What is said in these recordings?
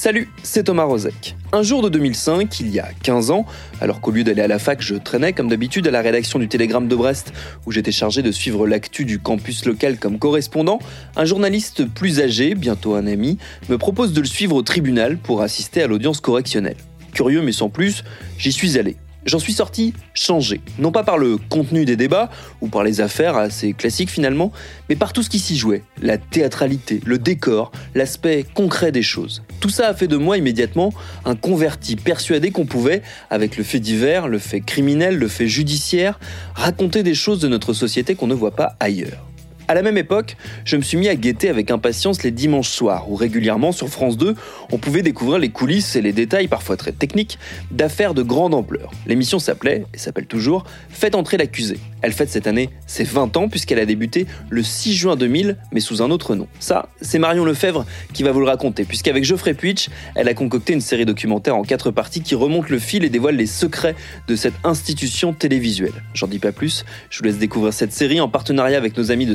Salut, c'est Thomas Rozek. Un jour de 2005, il y a 15 ans, alors qu'au lieu d'aller à la fac, je traînais comme d'habitude à la rédaction du Télégramme de Brest, où j'étais chargé de suivre l'actu du campus local comme correspondant, un journaliste plus âgé, bientôt un ami, me propose de le suivre au tribunal pour assister à l'audience correctionnelle. Curieux mais sans plus, j'y suis allé. J'en suis sorti changé, non pas par le contenu des débats ou par les affaires assez classiques finalement, mais par tout ce qui s'y jouait, la théâtralité, le décor, l'aspect concret des choses. Tout ça a fait de moi immédiatement un converti persuadé qu'on pouvait, avec le fait divers, le fait criminel, le fait judiciaire, raconter des choses de notre société qu'on ne voit pas ailleurs. À la même époque, je me suis mis à guetter avec impatience les dimanches soirs, où régulièrement sur France 2, on pouvait découvrir les coulisses et les détails parfois très techniques d'affaires de grande ampleur. L'émission s'appelait, et s'appelle toujours, Faites entrer l'accusé. Elle fête cette année ses 20 ans puisqu'elle a débuté le 6 juin 2000, mais sous un autre nom. Ça, c'est Marion Lefebvre qui va vous le raconter, puisqu'avec Geoffrey Puitch, elle a concocté une série documentaire en quatre parties qui remonte le fil et dévoile les secrets de cette institution télévisuelle. J'en dis pas plus, je vous laisse découvrir cette série en partenariat avec nos amis de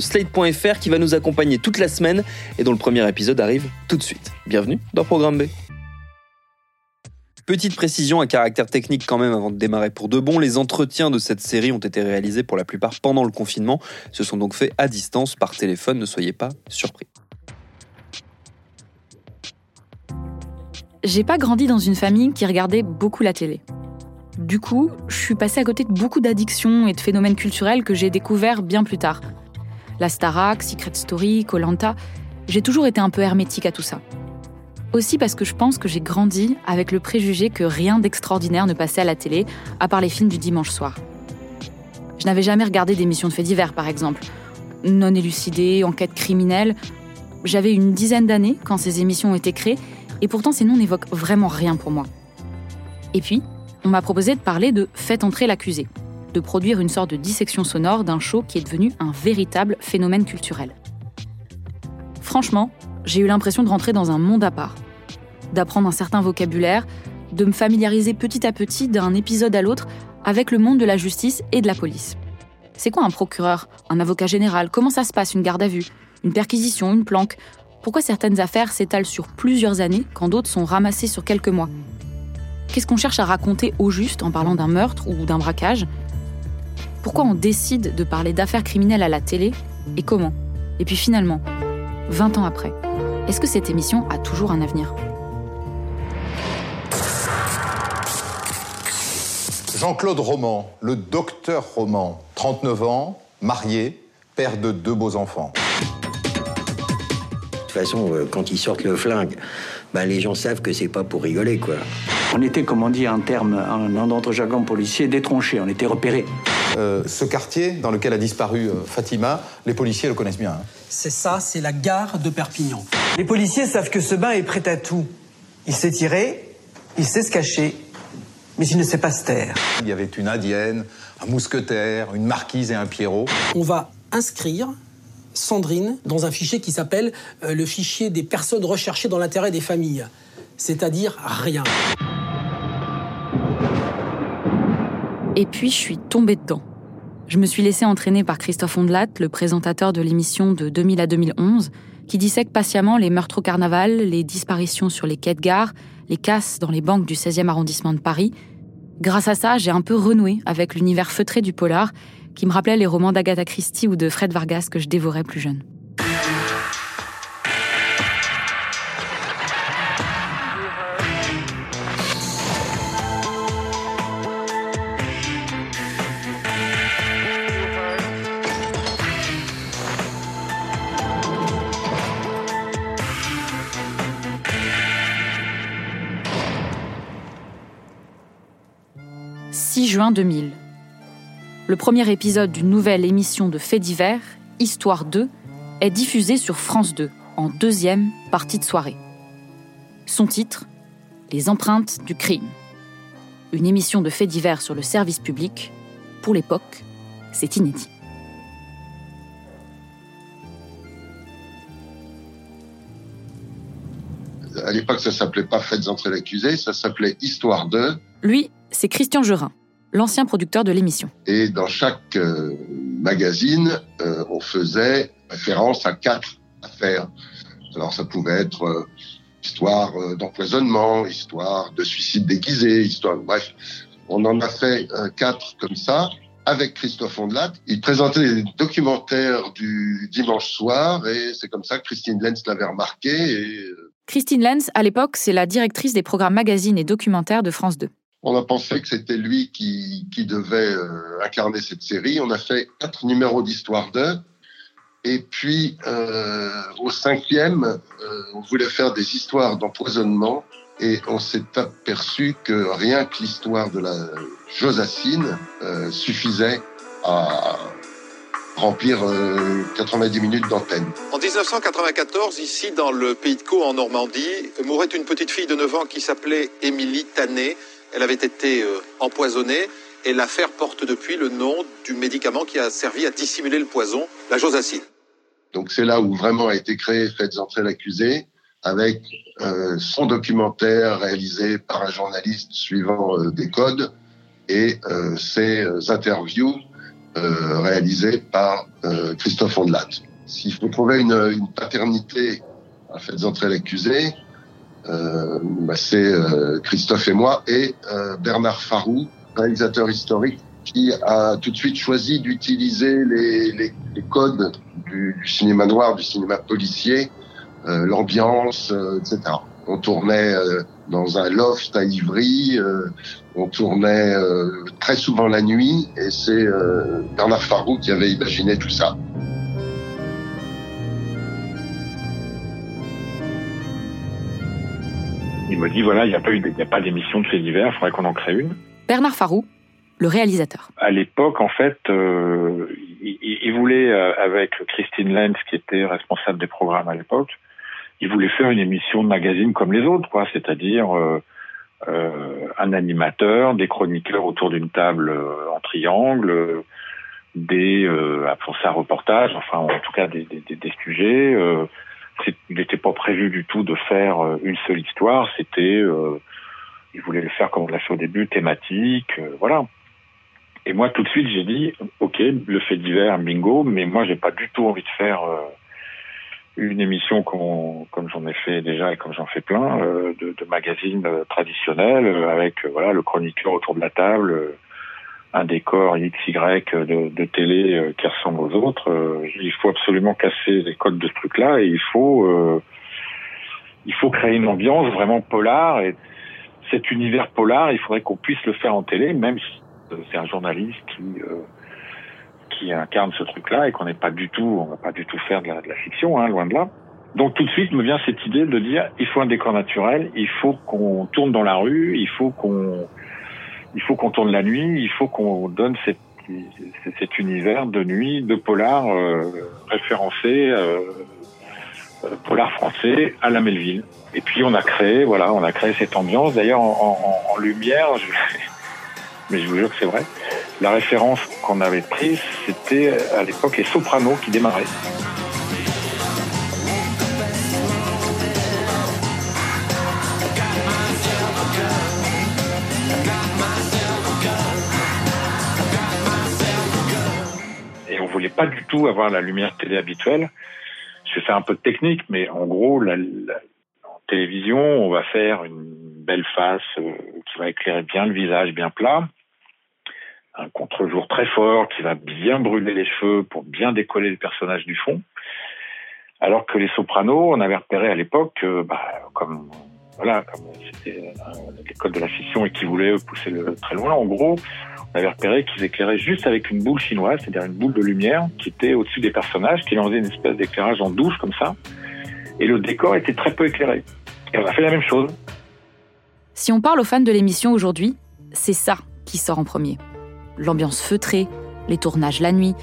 Qui va nous accompagner toute la semaine et dont le premier épisode arrive tout de suite. Bienvenue dans Programme B. Petite précision à caractère technique quand même avant de démarrer pour de bon, les entretiens de cette série ont été réalisés pour la plupart pendant le confinement, se sont donc faits à distance par téléphone, ne soyez pas surpris. J'ai pas grandi dans une famille qui regardait beaucoup la télé. Du coup, je suis passée à côté de beaucoup d'addictions et de phénomènes culturels que j'ai découverts bien plus tard. La Starac, Secret Story, Colanta, j'ai toujours été un peu hermétique à tout ça. Aussi parce que je pense que j'ai grandi avec le préjugé que rien d'extraordinaire ne passait à la télé, à part les films du dimanche soir. Je n'avais jamais regardé d'émissions de faits divers, par exemple. Non élucidées, enquêtes criminelles. J'avais une dizaine d'années quand ces émissions ont été créées, et pourtant ces noms n'évoquent vraiment rien pour moi. Et puis, on m'a proposé de parler de Faites entrer l'accusé, de produire une sorte de dissection sonore d'un show qui est devenu un véritable phénomène culturel. Franchement, j'ai eu l'impression de rentrer dans un monde à part, d'apprendre un certain vocabulaire, de me familiariser petit à petit d'un épisode à l'autre avec le monde de la justice et de la police. C'est quoi un procureur, un avocat général? Comment ça se passe une garde à vue, une perquisition, une planque? Pourquoi certaines affaires s'étalent sur plusieurs années quand d'autres sont ramassées sur quelques mois? Qu'est-ce qu'on cherche à raconter au juste en parlant d'un meurtre ou d'un braquage? Pourquoi on décide de parler d'affaires criminelles à la télé et comment? Et puis finalement, 20 ans après, est-ce que cette émission a toujours un avenir? Jean-Claude Roman, le docteur Roman, 39 ans, marié, père de deux beaux enfants. De toute façon, euh, quand ils sortent le flingue, bah, les gens savent que c'est pas pour rigoler, quoi. On était, comme on dit en terme, en notre jargon policier, détronchés, on était repérés. Euh, ce quartier dans lequel a disparu euh, Fatima, les policiers le connaissent bien. hein. C'est ça, c'est la gare de Perpignan. Les policiers savent que ce bain est prêt à tout. Il sait tirer, il sait se cacher, mais il ne sait pas se taire. Il y avait une indienne, un mousquetaire, une marquise et un Pierrot. On va inscrire Sandrine dans un fichier qui s'appelle euh, le fichier des personnes recherchées dans l'intérêt des familles. C'est-à-dire rien. Et puis je suis tombée dedans. Je me suis laissée entraîner par Christophe Ondelat, le présentateur de l'émission de 2000 à 2011, qui dissèque patiemment les meurtres au carnaval, les disparitions sur les quais de gare, les casses dans les banques du 16e arrondissement de Paris. Grâce à ça, j'ai un peu renoué avec l'univers feutré du polar, qui me rappelait les romans d'Agatha Christie ou de Fred Vargas que je dévorais plus jeune. « juin 2000. le premier épisode d'une nouvelle émission de faits divers, Histoire 2, est diffusé sur France 2 en deuxième partie de soirée. Son titre Les empreintes du crime. Une émission de faits divers sur le service public. Pour l'époque, c'est inédit. À l'époque, ça s'appelait pas Faites entrer l'accusé, ça s'appelait Histoire 2. Lui, c'est Christian Gerin, l'ancien producteur de l'émission. Et dans chaque euh, magazine, euh, on faisait référence à quatre affaires. Alors ça pouvait être euh, histoire d'empoisonnement, histoire de suicide déguisé, histoire... Bref, on en a fait quatre comme ça avec Christophe Ondelat. Il présentait les documentaires du dimanche soir et c'est comme ça que Christine Lenz l'avait remarqué. Et, Christine Lenz, à l'époque, c'est la directrice des programmes magazines et documentaires de France 2. On a pensé que c'était lui qui, devait euh, incarner cette série. On a fait quatre numéros d'Histoire 2. Et puis, euh, au cinquième, euh, on voulait faire des histoires d'empoisonnement. Et on s'est aperçu que rien que l'histoire de la Josacine suffisait à remplir euh, 90 minutes d'antenne. En 1994, ici dans le pays de Caux en Normandie, mourait une petite fille de 9 ans qui s'appelait Émilie Tanné. Elle avait été euh, empoisonnée et l'affaire porte depuis le nom du médicament qui a servi à dissimuler le poison, la josacine. Donc c'est là où vraiment a été créé Faites entrer l'accusé, avec euh, son documentaire réalisé par un journaliste suivant euh, des codes et ses interviews réalisées par Christophe Ondelat. S'il faut trouver une, une paternité à Faites entrer l'accusé, bah, c'est euh, Christophe et moi et euh, Bernard Farou, réalisateur historique, qui a tout de suite choisi d'utiliser les, les, codes du, du cinéma noir, du cinéma policier, euh, l'ambiance, euh, etc. On tournait euh, dans un loft à Ivry, euh, on tournait euh, très souvent la nuit, et c'est euh, Bernard Farou qui avait imaginé tout ça. Il me dit voilà, il n'y a pas eu, il n'y a pas d'émission de faits divers, il faudrait qu'on en crée une. Bernard Farou, le réalisateur. À l'époque, en fait, euh, il, il voulait, euh, avec Christine Lenz, qui était responsable des programmes à l'époque, il voulait faire une émission de magazine comme les autres, quoi, c'est-à-dire euh, euh, un animateur, des chroniqueurs autour d'une table euh, en triangle, euh, des euh, pour ça reportage, enfin en tout cas des, des, des sujets. Il n'était pas prévu du tout de faire euh, une seule histoire, c'était euh, il voulait le faire comme on l'a fait au début, thématique, euh, voilà. Et moi, tout de suite, j'ai dit, ok, le fait divers, bingo, mais moi, j'ai pas du tout envie de faire euh, une émission comme, j'en ai fait déjà et comme j'en fais plein, de, de magazines traditionnels, avec voilà le chroniqueur autour de la table, un décor X, Y de, de télé euh, qui ressemble aux autres. Euh, il faut absolument casser les codes de ce truc-là et il faut euh, il faut créer une ambiance vraiment polar et cet univers polar, il faudrait qu'on puisse le faire en télé, même si euh, c'est un journaliste qui euh, qui incarne ce truc-là et qu'on n'est pas du tout, on va pas du tout faire de la, de la fiction, hein, loin de là. Donc tout de suite me vient cette idée de dire il faut un décor naturel, il faut qu'on tourne dans la rue, il faut qu'on il faut qu'on tourne la nuit, il faut qu'on donne cet univers de nuit, de polar euh, référencé, euh, euh, polar français à la Melville. Et puis on a créé, voilà, on a créé cette ambiance. D'ailleurs en, lumière, mais je vous jure que c'est vrai. La référence qu'on avait prise, c'était à l'époque les sopranos qui démarraient. Pas du tout avoir la lumière télé habituelle. Je vais un peu de technique, mais en gros, en télévision, on va faire une belle face euh, qui va éclairer bien le visage, bien plat. Un contre-jour très fort qui va bien brûler les cheveux pour bien décoller le personnage du fond. Alors que les sopranos, on avait repéré à l'époque, bah, comme voilà, comme c'était euh, l'école de la fiction et qui voulait pousser le très loin, en gros, on avait repéré qu'ils éclairaient juste avec une boule chinoise, c'est-à-dire une boule de lumière qui était au-dessus des personnages, qui faisait une espèce d'éclairage en douche comme ça. Et le décor était très peu éclairé. Et on a fait la même chose. Si on parle aux fans de l'émission aujourd'hui, c'est ça qui sort en premier. L'ambiance feutrée, les tournages la nuit,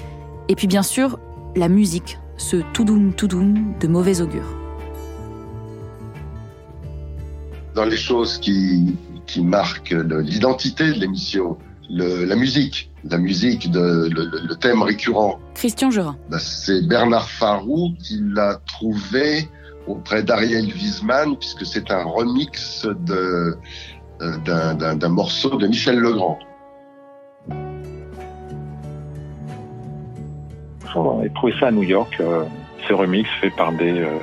et puis bien sûr, la musique, ce toudoum toudoum de mauvais augure. Dans les choses qui, qui marquent l'identité de l'émission, la musique, la musique, de, le, thème récurrent. Christian Gerin. Bah, c'est Bernard Farou qui l'a trouvé auprès d'Ariel Wiesman, puisque c'est un remix de, euh, d'un, morceau de Michel Legrand. On a trouvé ça à New York, euh, ce remix fait par des... Euh,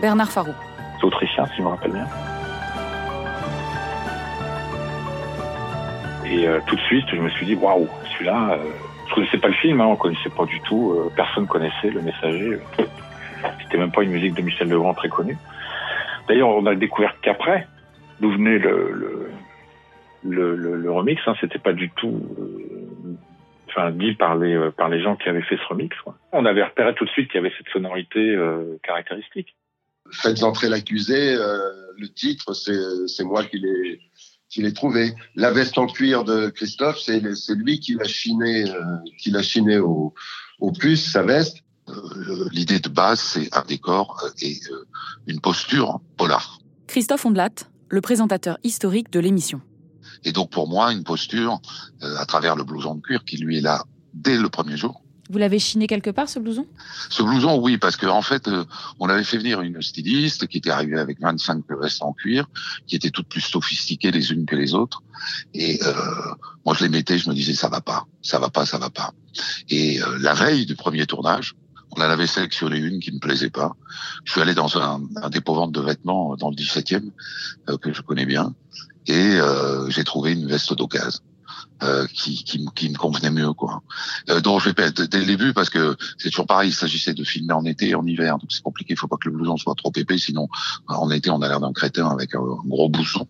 Bernard Farou. Autrichiens, si je me rappelle bien. Et tout de suite, je me suis dit, waouh, celui-là, je connaissais pas le film, hein, on connaissait pas du tout, personne connaissait Le Messager. C'était même pas une musique de Michel Legrand très connue. D'ailleurs, on a découvert qu'après, d'où venait le, remix. Hein, C'était pas du tout euh, enfin, dit par les, euh, par les gens qui avaient fait ce remix. On avait repéré tout de suite qu'il y avait cette sonorité euh, caractéristique. Faites entrer l'accusé, le titre, c'est moi qui l'ai qui l'ai trouvé. La veste en cuir de Christophe, c'est lui qui l'a chiné, qui l'a chiné au, au plus, sa veste. L'idée de base, c'est un décor et une posture polar. Christophe Ondelat, le présentateur historique de l'émission. Et donc pour moi, une posture euh, à travers le blouson de cuir qui lui est là dès le premier jour. Vous l'avez chiné quelque part ce blouson? Ce blouson, oui, parce qu'en en fait, euh, on avait fait venir une styliste qui était arrivée avec 25 vestes en cuir, qui étaient toutes plus sophistiquées les unes que les autres. Et euh, moi, je les mettais, je me disais ça va pas, ça va pas, ça va pas. Et euh, la veille du premier tournage, on en avait sélectionné une qui ne plaisait pas. Je suis allé dans un, un dépôt-vente de vêtements dans le 17e, que je connais bien, et euh, j'ai trouvé une veste d'occasion. Euh, qui, qui, qui, me convenait mieux quoi. Euh, donc je pas dès le début parce que c'est toujours pareil, il s'agissait de filmer en été et en hiver, donc c'est compliqué, il faut pas que le blouson soit trop épais, sinon en été on a l'air d'un crétin avec un, gros bouson.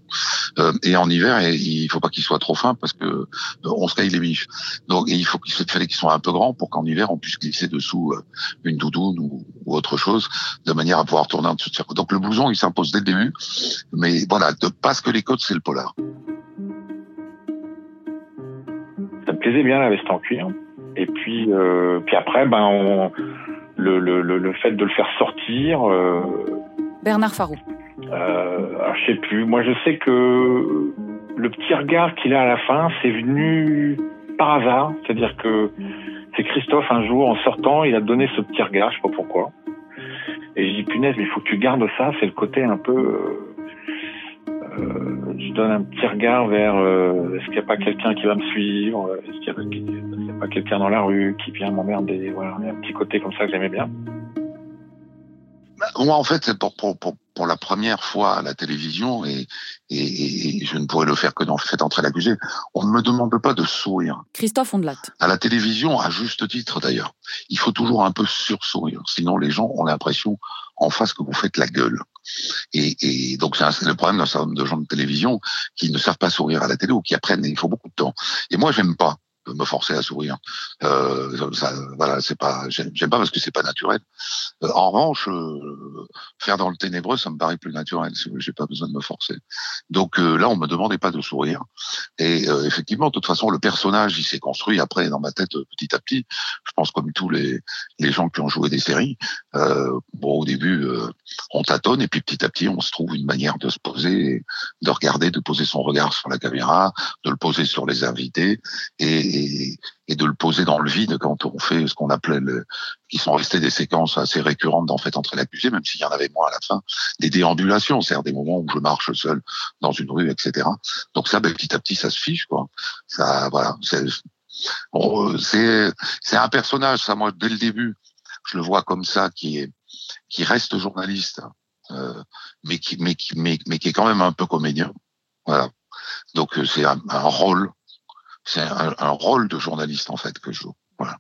Euh, et en hiver il faut pas qu'il soit trop fin parce que euh, on se caille les biches. Donc il faut qu'il fallait qu'il soit un peu grand pour qu'en hiver on puisse glisser dessous euh, une doudoune ou, autre chose de manière à pouvoir tourner en dessous de Donc le blouson il s'impose dès le début, mais voilà, de, parce que les côtes c'est le polar. Plaisait bien la veste en cuir. Et puis, euh, puis après, ben, on, le, le, le, fait de le faire sortir. Euh, Bernard Farou. Euh, je sais plus. Moi, je sais que le petit regard qu'il a à la fin, c'est venu par hasard. C'est-à-dire que c'est Christophe un jour en sortant, il a donné ce petit regard, je sais pas pourquoi. Et je dis punaise, mais il faut que tu gardes ça. C'est le côté un peu. Euh, euh, je donne un petit regard vers euh, est-ce qu'il n'y a pas quelqu'un qui va me suivre, est-ce qu'il n'y a, pas quelqu'un dans la rue qui vient m'emmerder. Voilà, il y a un petit côté comme ça que j'aimais bien. Bah, moi, en fait, c'est pour, pour, pour, pour, la première fois à la télévision, et, et, et je ne pourrais le faire que dans Fait entrer l'accusé, on ne me demande pas de sourire. Christophe Ondelat. À la télévision, à juste titre d'ailleurs, il faut toujours un peu sursourire, sinon les gens ont l'impression en face que vous faites la gueule. Et, et donc c'est le problème d'un certain nombre de gens de télévision qui ne savent pas sourire à la télé ou qui apprennent. il faut beaucoup de temps. Et moi, j'aime pas me forcer à sourire. Euh, ça, voilà, c'est pas, j'aime pas parce que c'est pas naturel. Euh, en revanche, euh, faire dans le ténébreux, ça me paraît plus naturel. J'ai pas besoin de me forcer. Donc euh, là, on me demandait pas de sourire. Et euh, effectivement, de toute façon, le personnage, il s'est construit après dans ma tête petit à petit. Je pense comme tous les les gens qui ont joué des séries. bon, au début, on tâtonne et puis petit à petit, on se trouve une manière de se poser, de regarder, de poser son regard sur la caméra, de le poser sur les invités et et, de le poser dans le vide quand on fait ce qu'on appelait le, qui sont restés des séquences assez récurrentes dans Fait entrer l'accusé, même s'il y en avait moins à la fin, des déambulations, c'est-à-dire des moments où je marche seul dans une rue, etc. Donc ça, ben, petit à petit, ça se fiche, quoi. Ça, voilà, c'est c'est un personnage, ça, moi, dès le début, je le vois comme ça, qui est qui reste journaliste, euh, mais qui mais qui mais, qui est quand même un peu comédien. Voilà. Donc euh, c'est un rôle c'est un, un, rôle de journaliste en fait que je joue. Voilà.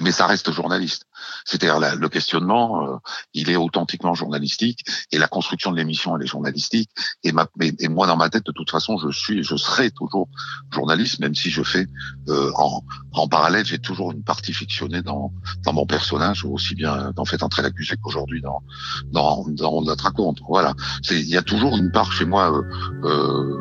Mais ça reste journaliste. C'est-à-dire le questionnement, euh, il est authentiquement journalistique et la construction de l'émission elle est journalistique. Et, ma, et, moi dans ma tête de toute façon je suis, je serai toujours journaliste même si je fais euh, en, en parallèle j'ai toujours une partie fictionnée dans dans mon personnage aussi bien dans Fait entrer l'accusé qu'aujourd'hui dans dans dans notre raconte. Voilà. Il y a toujours une part chez moi. Euh, euh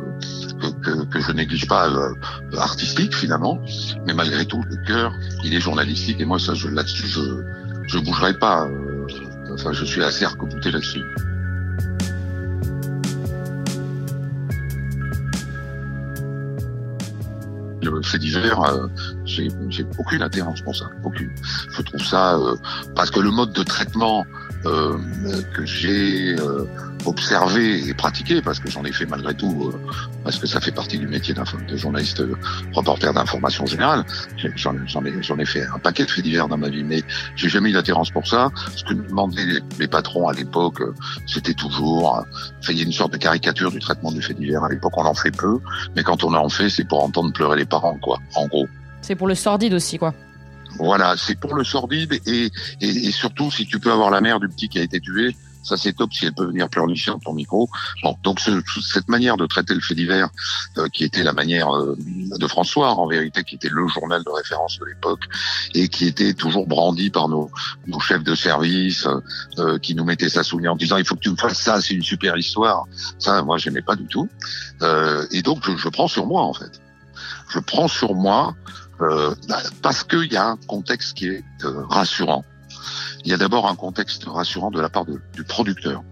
que, que, je néglige pas euh, artistique finalement, mais malgré tout le cœur il est journalistique et moi ça je là-dessus je je bougerai pas. Euh, enfin je suis assez arc là-dessus. le fait divers, euh, j'ai aucune attirance pour ça, aucune. Je trouve ça euh, parce que le mode de traitement euh, que j'ai euh, observé et pratiqué, parce que j'en ai fait malgré tout, euh, parce que ça fait partie du métier de journaliste reporter d'information générale. J'en ai, ai fait un paquet de faits divers dans ma vie, mais j'ai jamais eu d'attirance pour ça. Ce que me demandaient les, patrons à l'époque, c'était toujours, il y a une sorte de caricature du traitement du fait divers. À l'époque, on en fait peu, mais quand on en fait, c'est pour entendre pleurer les parents, quoi, en gros. C'est pour le sordide aussi, quoi. Voilà, c'est pour le sordide et, et, surtout si tu peux avoir la mère du petit qui a été tué, ça c'est top si elle peut venir pleurnicher dans ton micro. Bon, donc cette manière de traiter le fait divers, euh, qui était la manière euh, de François en vérité, qui était le journal de référence de l'époque et qui était toujours brandi par nos, nos chefs de service, euh, qui nous mettaient ça sous en disant il faut que tu me fasses ça, c'est une super histoire. Ça, moi j'aimais pas du tout. et donc je, je prends sur moi en fait. Je prends sur moi euh, bah, parce qu'il y a un contexte qui est euh, rassurant. Il y a d'abord un contexte rassurant de la part du producteur.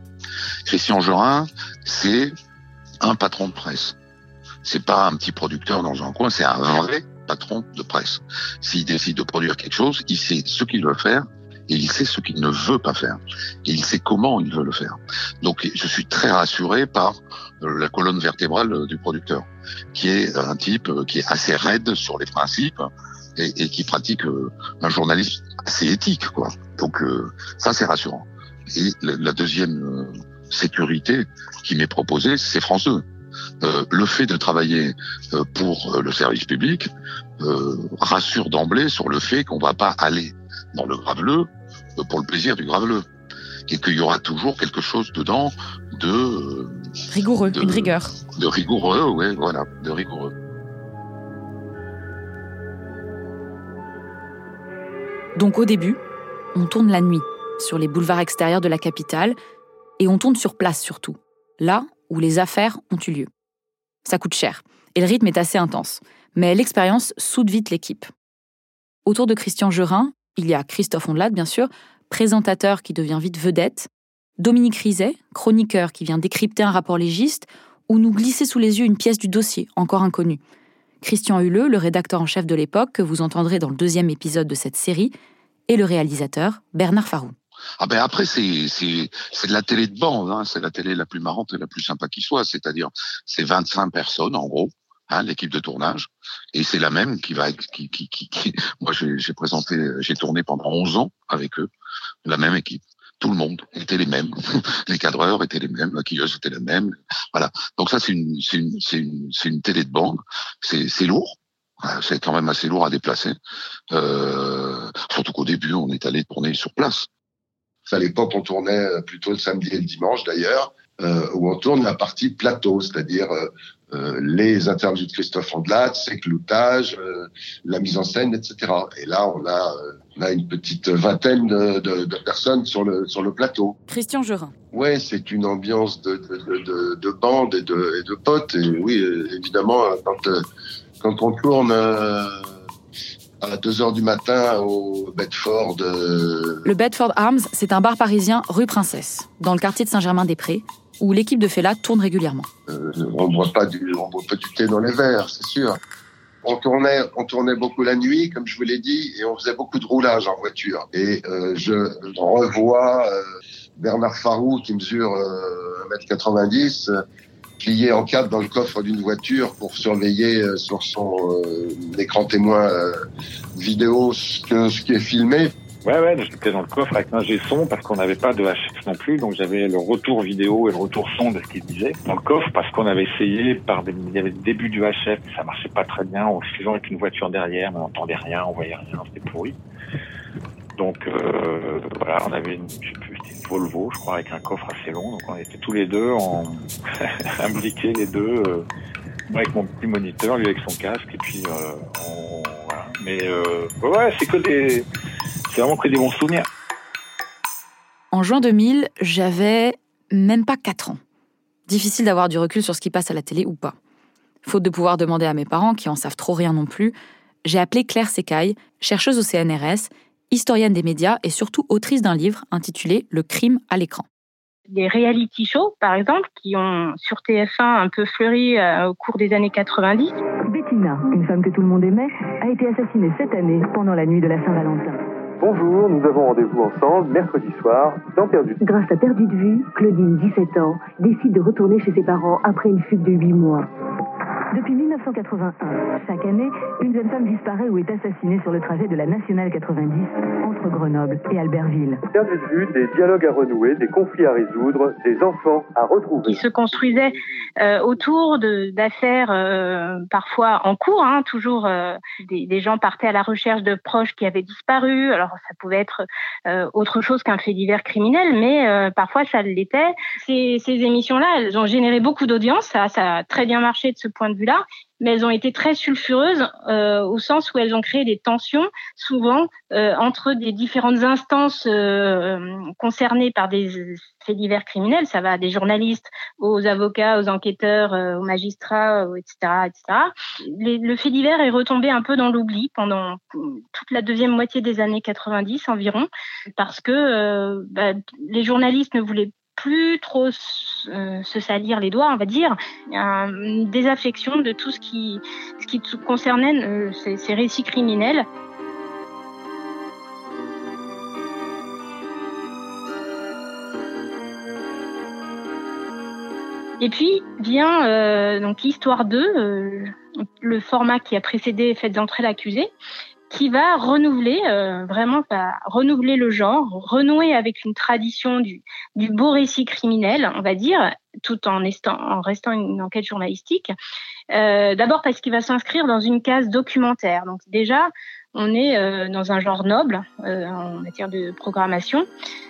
Christian Jorin, c'est un patron de presse. C'est pas un petit producteur dans un coin, c'est un vrai patron de presse. S'il décide de produire quelque chose, il sait ce qu'il veut faire et il sait ce qu'il ne veut pas faire. Et il sait comment il veut le faire. Donc je suis très rassuré par la colonne vertébrale du producteur, qui est un type qui est assez raide sur les principes et, qui pratique euh, un journalisme assez éthique. Quoi. Donc euh, ça c'est rassurant. Et la deuxième euh, sécurité qui m'est proposée, c'est France 2. Euh, le fait de travailler pour le service public euh, rassure d'emblée sur le fait qu'on va pas aller dans le graveleux pour le plaisir du graveleux et qu'il y aura toujours quelque chose dedans de euh, rigoureux, une rigueur. De rigoureux, ouais, voilà, de rigoureux. Donc au début, on tourne la nuit sur les boulevards extérieurs de la capitale et on tourne sur place surtout, là où les affaires ont eu lieu. Ça coûte cher et le rythme est assez intense, mais l'expérience soude vite l'équipe. Autour de Christian Gerin, il y a Christophe Ondelat, bien sûr, présentateur qui devient vite vedette, Dominique Rizet, chroniqueur qui vient décrypter un rapport légiste ou nous glisser sous les yeux une pièce du dossier, encore inconnue. Christian Huleux, le rédacteur en chef de l'époque, que vous entendrez dans le deuxième épisode de cette série, et le réalisateur, Bernard Farou. Ah ben après c'est de la télé de bande, hein. c'est la télé la plus marrante et la plus sympa qui soit, c'est-à-dire c'est 25 personnes en gros, hein, l'équipe de tournage, et c'est la même qui va qui qui, qui... moi j'ai présenté j'ai tourné pendant 11 ans avec eux, la même équipe tout le monde était les mêmes. les cadreurs étaient les mêmes, la quilleuse était la même. Voilà. Donc ça, c'est une, une, une, une télé de bande. C'est, c'est lourd. C'est quand même assez lourd à déplacer. Euh, surtout qu'au début, on est allé tourner sur place. À l'époque, on tournait plutôt le samedi et le dimanche d'ailleurs, euh, où on tourne la partie plateau, c'est-à-dire euh, euh, les interviews de Christophe Andelat, ses cloutages, euh, la mise en scène, etc. Et là, on a, euh, on a une petite vingtaine de, de, de, personnes sur le, sur le plateau. Christian Gerin. Ouais, c'est une ambiance de, de, de, bande et de, et de potes. Et oui, évidemment, quand, quand on tourne à 2 heures du matin au Bedford. Le Bedford Arms, c'est un bar parisien rue Princesse, dans le quartier de Saint-Germain-des-Prés, où l'équipe de Fela tourne régulièrement. Euh, on ne boit pas du, thé dans les verres, c'est sûr. On tournait, beaucoup la nuit, comme je vous l'ai dit, et on faisait beaucoup de roulage en voiture. Et euh, je revois euh, Bernard Farou, qui mesure 1m90, euh, plié en quatre dans le coffre d'une voiture pour surveiller sur son écran témoin vidéo ce qui est filmé Ouais, ouais, j'étais dans le coffre avec un son parce qu'on n'avait pas de HF non plus, donc j'avais le retour vidéo et le retour son de ce qu'il disait dans le coffre parce qu'on avait essayé par des, il y avait le début du HF, ça marchait pas très bien, on suivant avec une voiture derrière, mais on n'entendait rien, on voyait rien, c'était pourri. Donc euh, voilà, on avait une, je sais plus, une Volvo, je crois, avec un coffre assez long, donc on était tous les deux en imbriqués les deux, euh, moi avec mon petit moniteur, lui avec son casque, et puis euh, on, voilà. Mais euh, ouais, c'est que des c'est vraiment que des bons souvenirs. En juin 2000, j'avais même pas 4 ans. Difficile d'avoir du recul sur ce qui passe à la télé ou pas. Faute de pouvoir demander à mes parents, qui en savent trop rien non plus, j'ai appelé Claire Secaille, chercheuse au CNRS, historienne des médias et surtout autrice d'un livre intitulé Le crime à l'écran. Des reality shows, par exemple, qui ont sur TF1 un peu fleuri euh, au cours des années 90. Bettina, une femme que tout le monde aimait, a été assassinée cette année pendant la nuit de la Saint-Valentin. Bonjour, nous avons rendez-vous ensemble mercredi soir dans Perdu. Grâce à Perdu de vue, Claudine, 17 ans, décide de retourner chez ses parents après une fuite de 8 mois. Depuis 1981, chaque année, une jeune femme disparaît ou est assassinée sur le trajet de la Nationale 90 entre Grenoble et Albertville. Perdu de vue, des dialogues à renouer, des conflits à résoudre, des enfants à retrouver. Il se construisait euh, autour d'affaires euh, parfois en cours, hein, toujours euh, des, des, gens partaient à la recherche de proches qui avaient disparu. Alors ça pouvait être euh, autre chose qu'un fait divers criminel, mais euh, parfois ça l'était. Ces, ces émissions-là, elles ont généré beaucoup d'audience, ça, ça a très bien marché de ce point de vue-là mais elles ont été très sulfureuses euh, au sens où elles ont créé des tensions, souvent euh, entre des différentes instances euh, concernées par des faits divers criminels. Ça va des journalistes aux avocats, aux enquêteurs, aux magistrats, etc., etc. Le fait divers est retombé un peu dans l'oubli pendant toute la deuxième moitié des années 90 environ, parce que bah, les journalistes ne voulaient plus trop euh, se salir les doigts, on va dire. Une désaffection de tout ce qui, ce concernait euh, ces, récits criminels. Et puis vient euh, donc l'histoire 2, euh, le format qui a précédé Faites entrer l'accusé, qui va renouveler, euh, vraiment va renouveler le genre, renouer avec une tradition du, du beau récit criminel, on va dire, tout en, en restant une enquête journalistique. Euh, D'abord parce qu'il va s'inscrire dans une case documentaire. Donc déjà, on est euh, dans un genre noble euh, en matière de programmation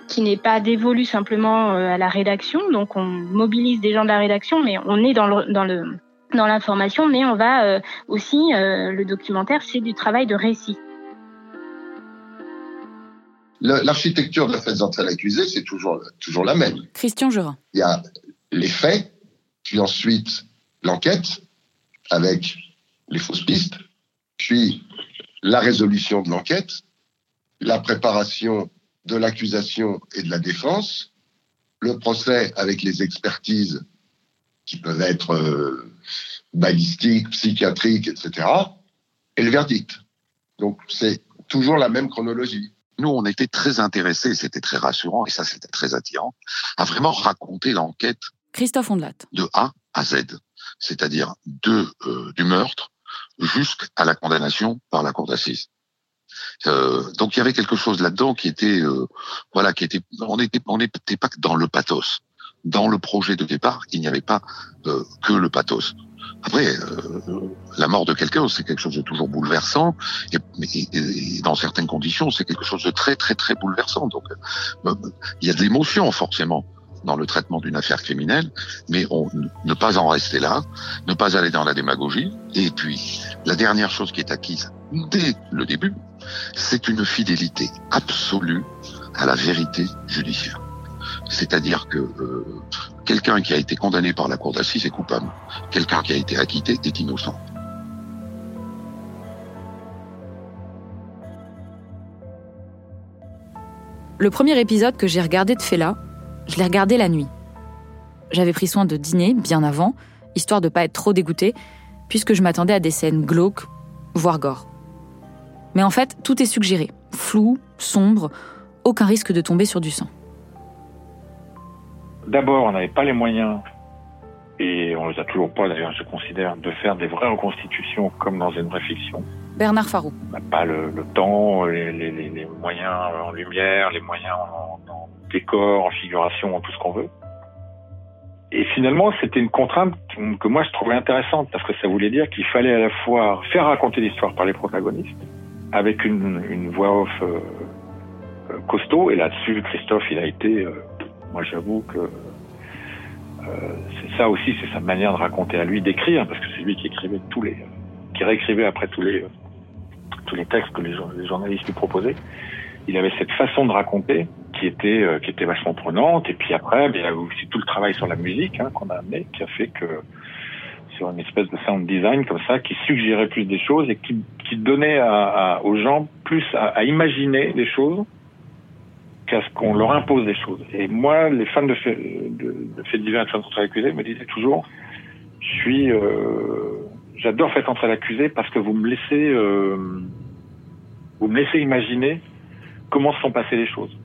qui n'est pas dévolu simplement euh, à la rédaction. Donc on mobilise des gens de la rédaction, mais on est dans le, dans le dans l'information, mais on va euh, aussi, euh, le documentaire, c'est du travail de récit. L'architecture de la fête d'entrée à l'accusé, c'est toujours, toujours la même. Christian Jurin. Il y a les faits, puis ensuite l'enquête avec les fausses pistes, puis la résolution de l'enquête, la préparation de l'accusation et de la défense, le procès avec les expertises qui peuvent être euh, balistiques, psychiatriques, etc., et le verdict. Donc c'est toujours la même chronologie. Nous, on était très intéressés, c'était très rassurant, et ça c'était très attirant, à vraiment raconter l'enquête Christophe Ondelat. de A à Z, c'est-à-dire de euh, du meurtre jusqu'à la condamnation par la cour d'assises. Euh, donc il y avait quelque chose là-dedans qui était euh, voilà qui était on était on n'était pas que dans le pathos. Dans le projet de départ, il n'y avait pas euh, que le pathos. Après, euh, la mort de quelqu'un, c'est quelque chose de toujours bouleversant, et, et- et dans certaines conditions, c'est quelque chose de très très très bouleversant. Donc, euh, il y a de l'émotion forcément dans le traitement d'une affaire criminelle, mais on, ne pas en rester là, ne pas aller dans la démagogie. Et puis, la dernière chose qui est acquise dès le début, c'est une fidélité absolue à la vérité judiciaire. C'est-à-dire que euh, quelqu'un qui a été condamné par la cour d'assises est coupable. Quelqu'un qui a été acquitté est innocent. Le premier épisode que j'ai regardé de Fela, je l'ai regardé la nuit. J'avais pris soin de dîner bien avant, histoire de pas être trop dégoûté, puisque je m'attendais à des scènes glauques, voire gore. Mais en fait, tout est suggéré, flou, sombre, aucun risque de tomber sur du sang. D'abord, on n'avait pas les moyens, et on les a toujours pas d'ailleurs, je considère, de faire des vraies reconstitutions comme dans une vraie fiction. Bernard Farou. On n'a pas le, le temps, les, les- les- les moyens en lumière, les moyens en, en décor, en figuration, en tout ce qu'on veut. Et finalement, c'était une contrainte que moi je trouvais intéressante parce que ça voulait dire qu'il fallait à la fois faire raconter l'histoire par les protagonistes avec une, une voix off euh, euh, costaud. Et là-dessus, Christophe, il a été, euh, moi j'avoue que euh, c'est ça aussi, c'est sa manière de raconter à lui, d'écrire, parce que c'est lui qui écrivait tous les, qui réécrivait après tous les, tous les textes que les, les journalistes lui proposaient. Il avait cette façon de raconter qui était, euh, qui était vachement prenante. Et puis après, ben, il y a aussi tout le travail sur la musique hein, qu'on a amené, qui a fait que sur une espèce de sound design comme ça, qui suggérait plus des choses et qui, qui donnait à, aux gens plus à, imaginer des choses qu'à ce qu'on leur impose des choses. Et moi, les fans de faits de, de fait et de faits l'accusé me disaient toujours, je suis, euh, j'adore fait entrer l'accusé parce que vous me laissez, euh, vous me laissez imaginer comment se sont passées les choses.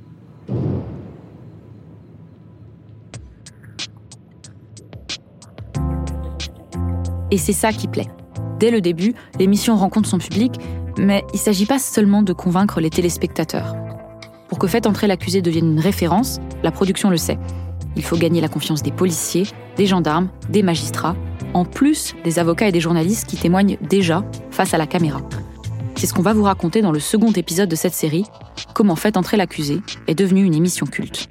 Et c'est ça qui plaît. Dès le début, l'émission rencontre son public, mais il ne s'agit pas seulement de convaincre les téléspectateurs. Pour que Faites entrer l'accusé devienne une référence, la production le sait. Il faut gagner la confiance des policiers, des gendarmes, des magistrats, en plus des avocats et des journalistes qui témoignent déjà face à la caméra. C'est ce qu'on va vous raconter dans le second épisode de cette série, Comment Faites entrer l'accusé est devenue une émission culte.